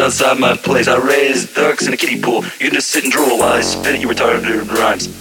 outside my place. I raised ducks in a kiddie pool. You can just sit and drool while I spit at you retarded rhymes.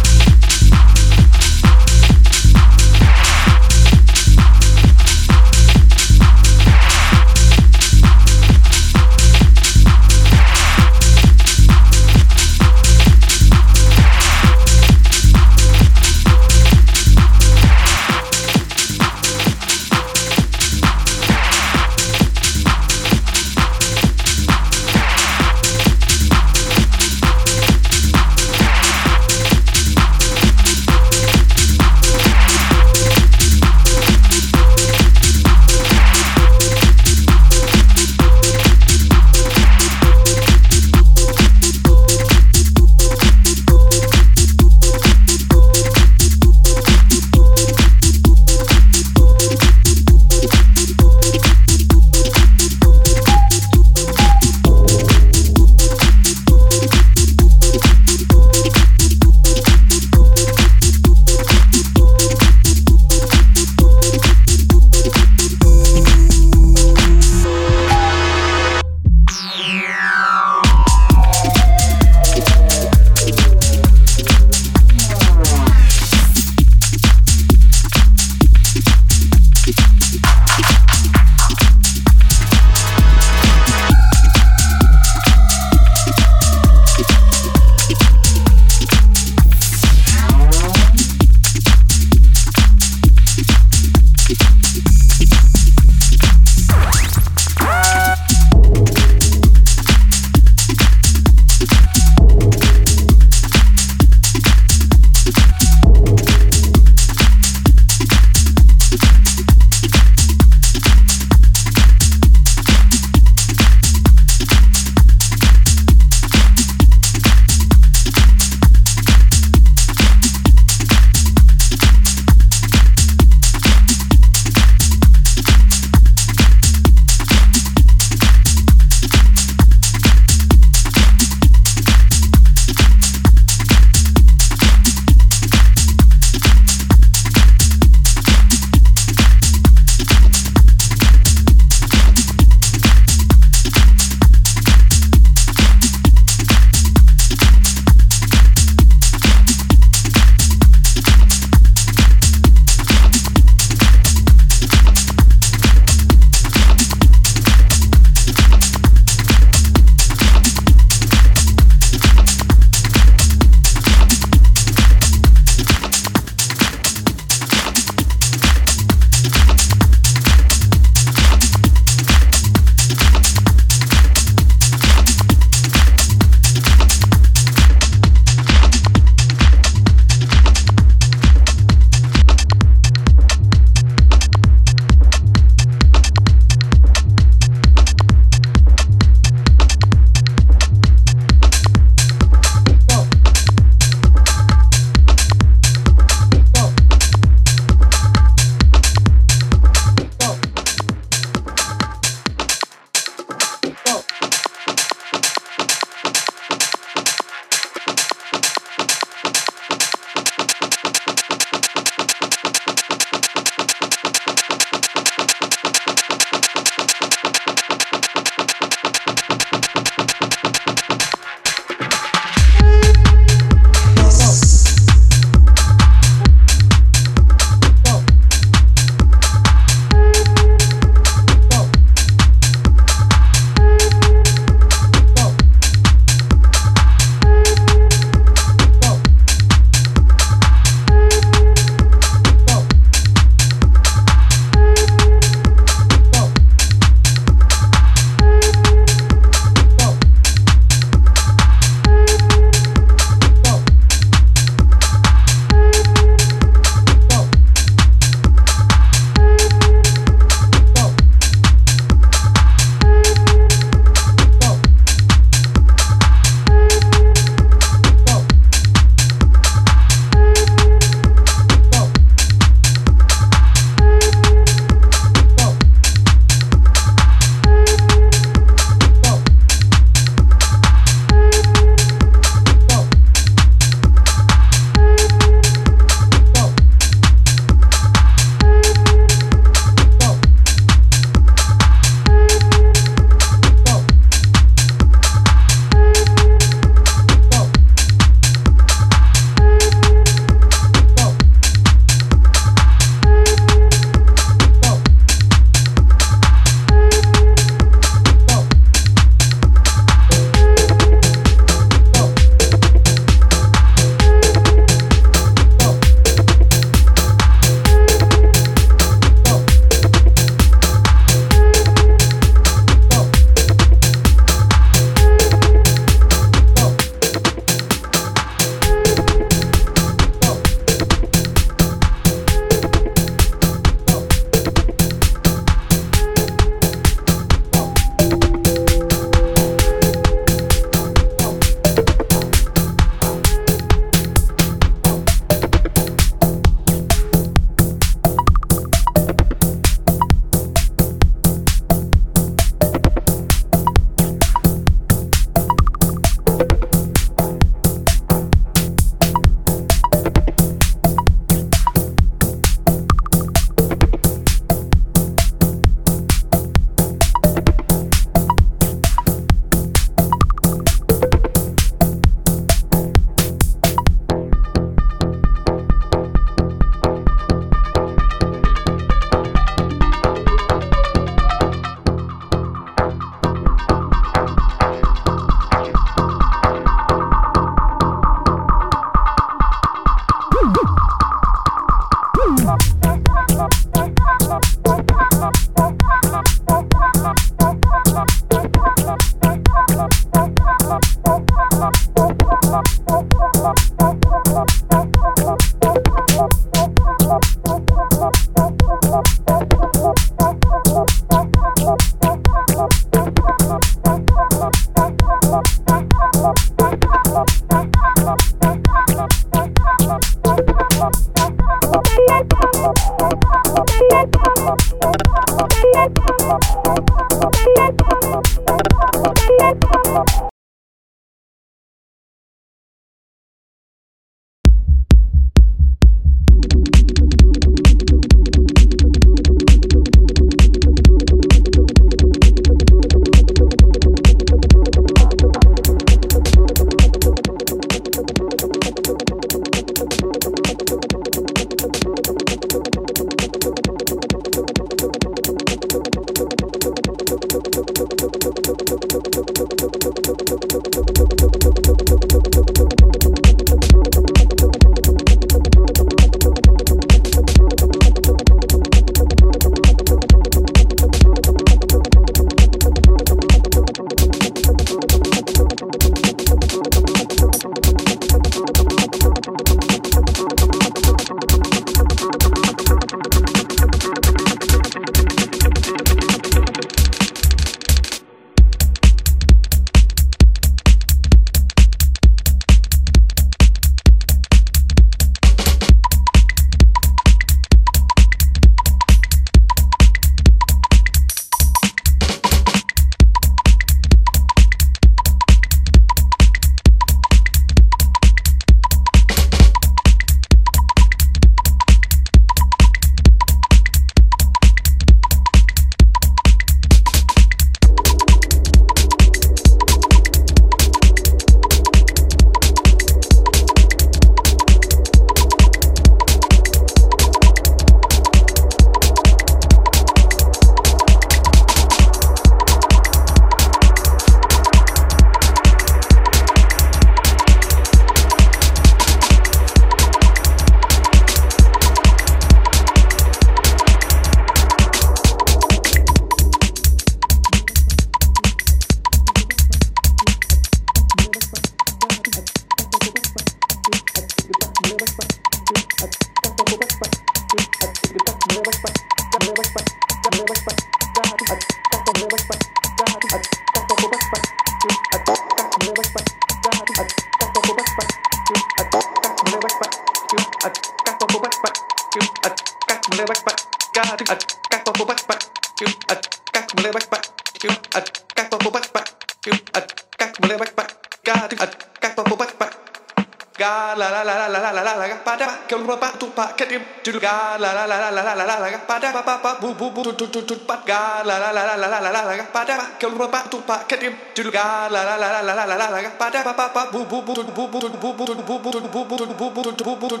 Pak, pa pa bu bu bu tu tu tu pat ga la la la la la la la la pada pa ke lu pa tu pa ke tim tu ga la la la la la la la la pada pa pa pa bu bu bu bu bu bu bu bu bu bu bu bu bu bu bu bu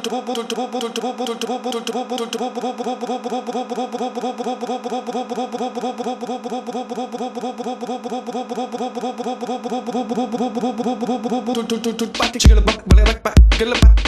Gelebak, belebak, pak, gelebak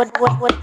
what, what, what.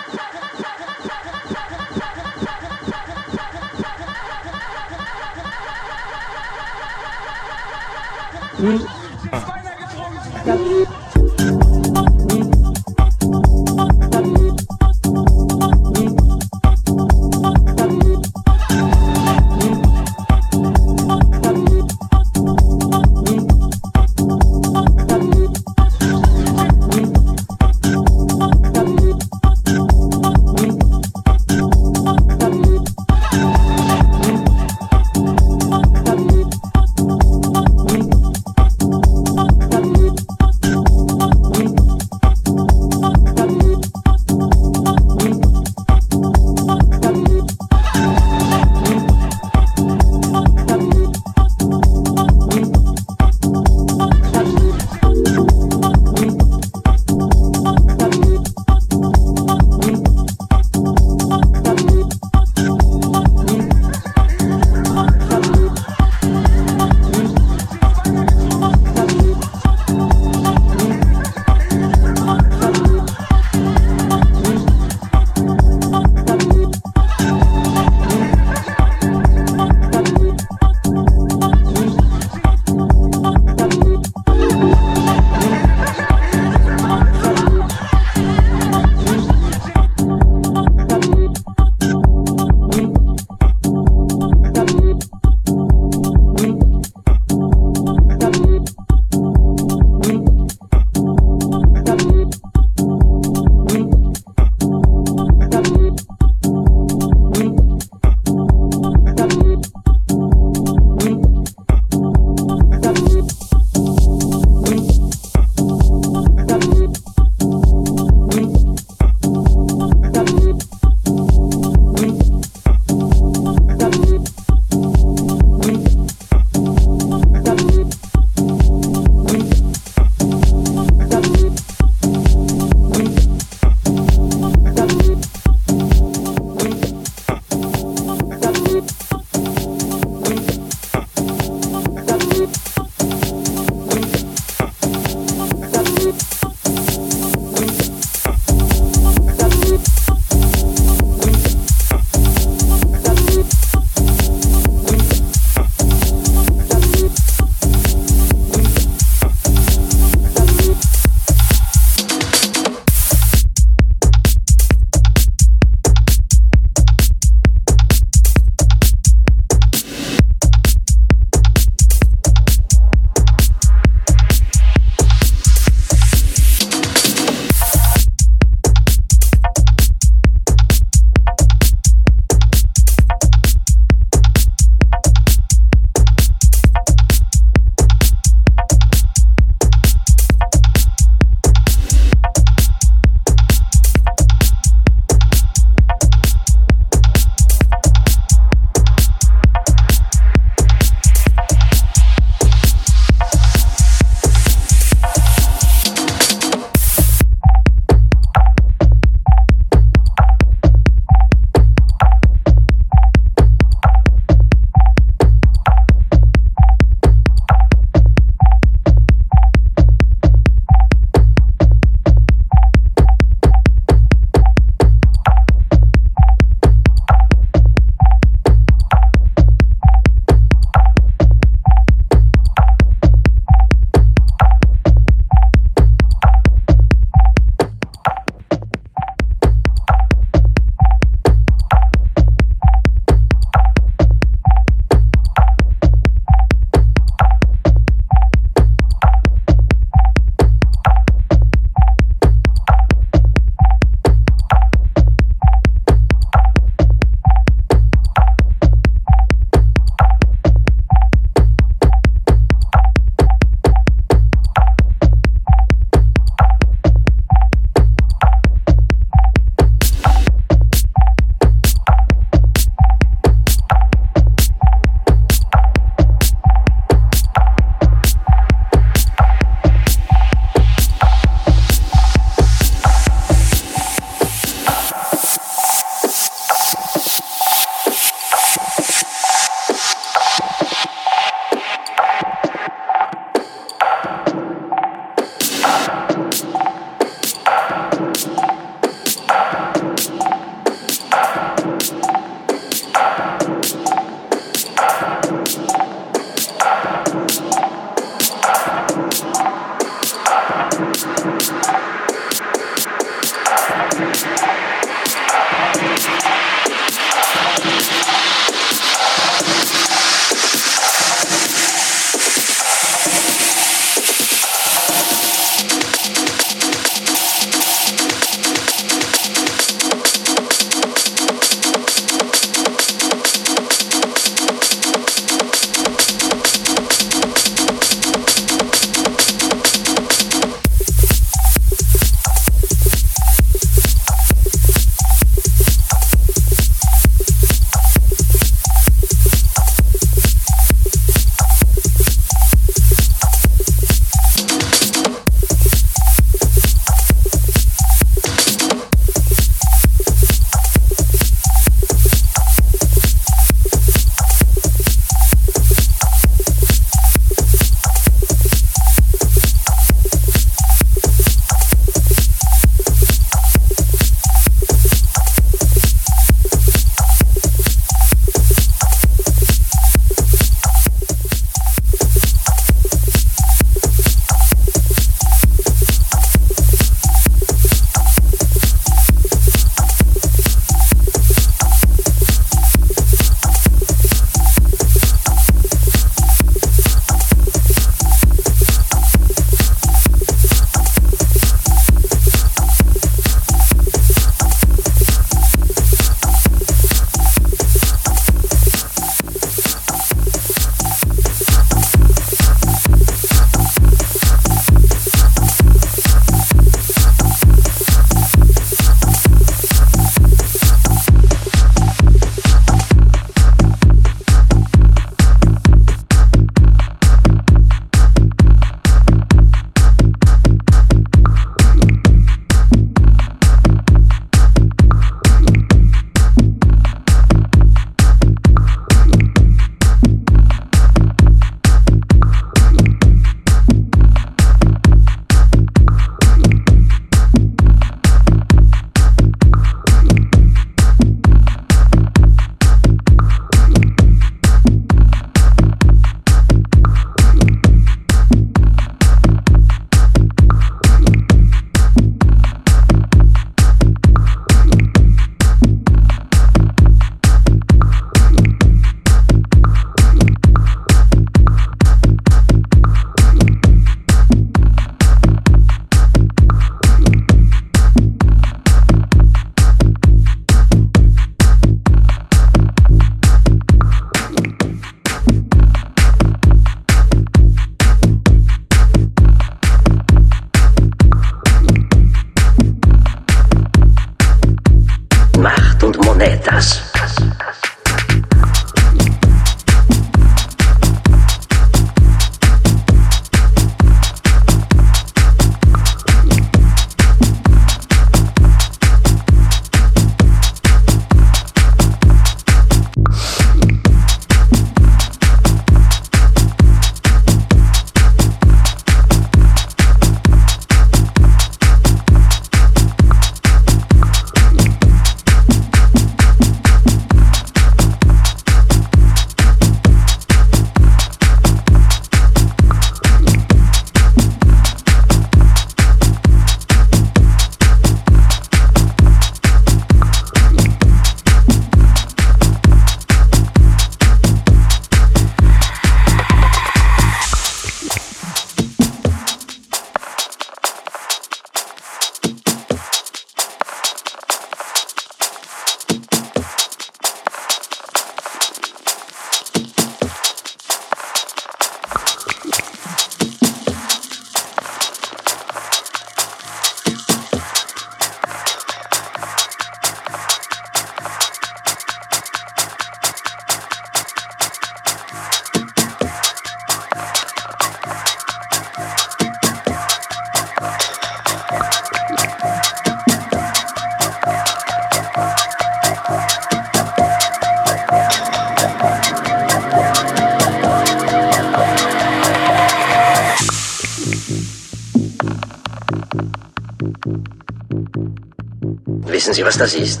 Sie, was das ist?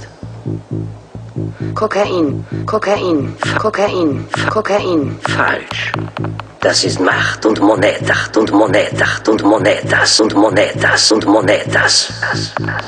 Kokain, Kokain, Kokain, Kokain. Falsch. Das ist Macht und Monetacht und Monetacht und Monetas und Monetas und Monetas. das. das, das.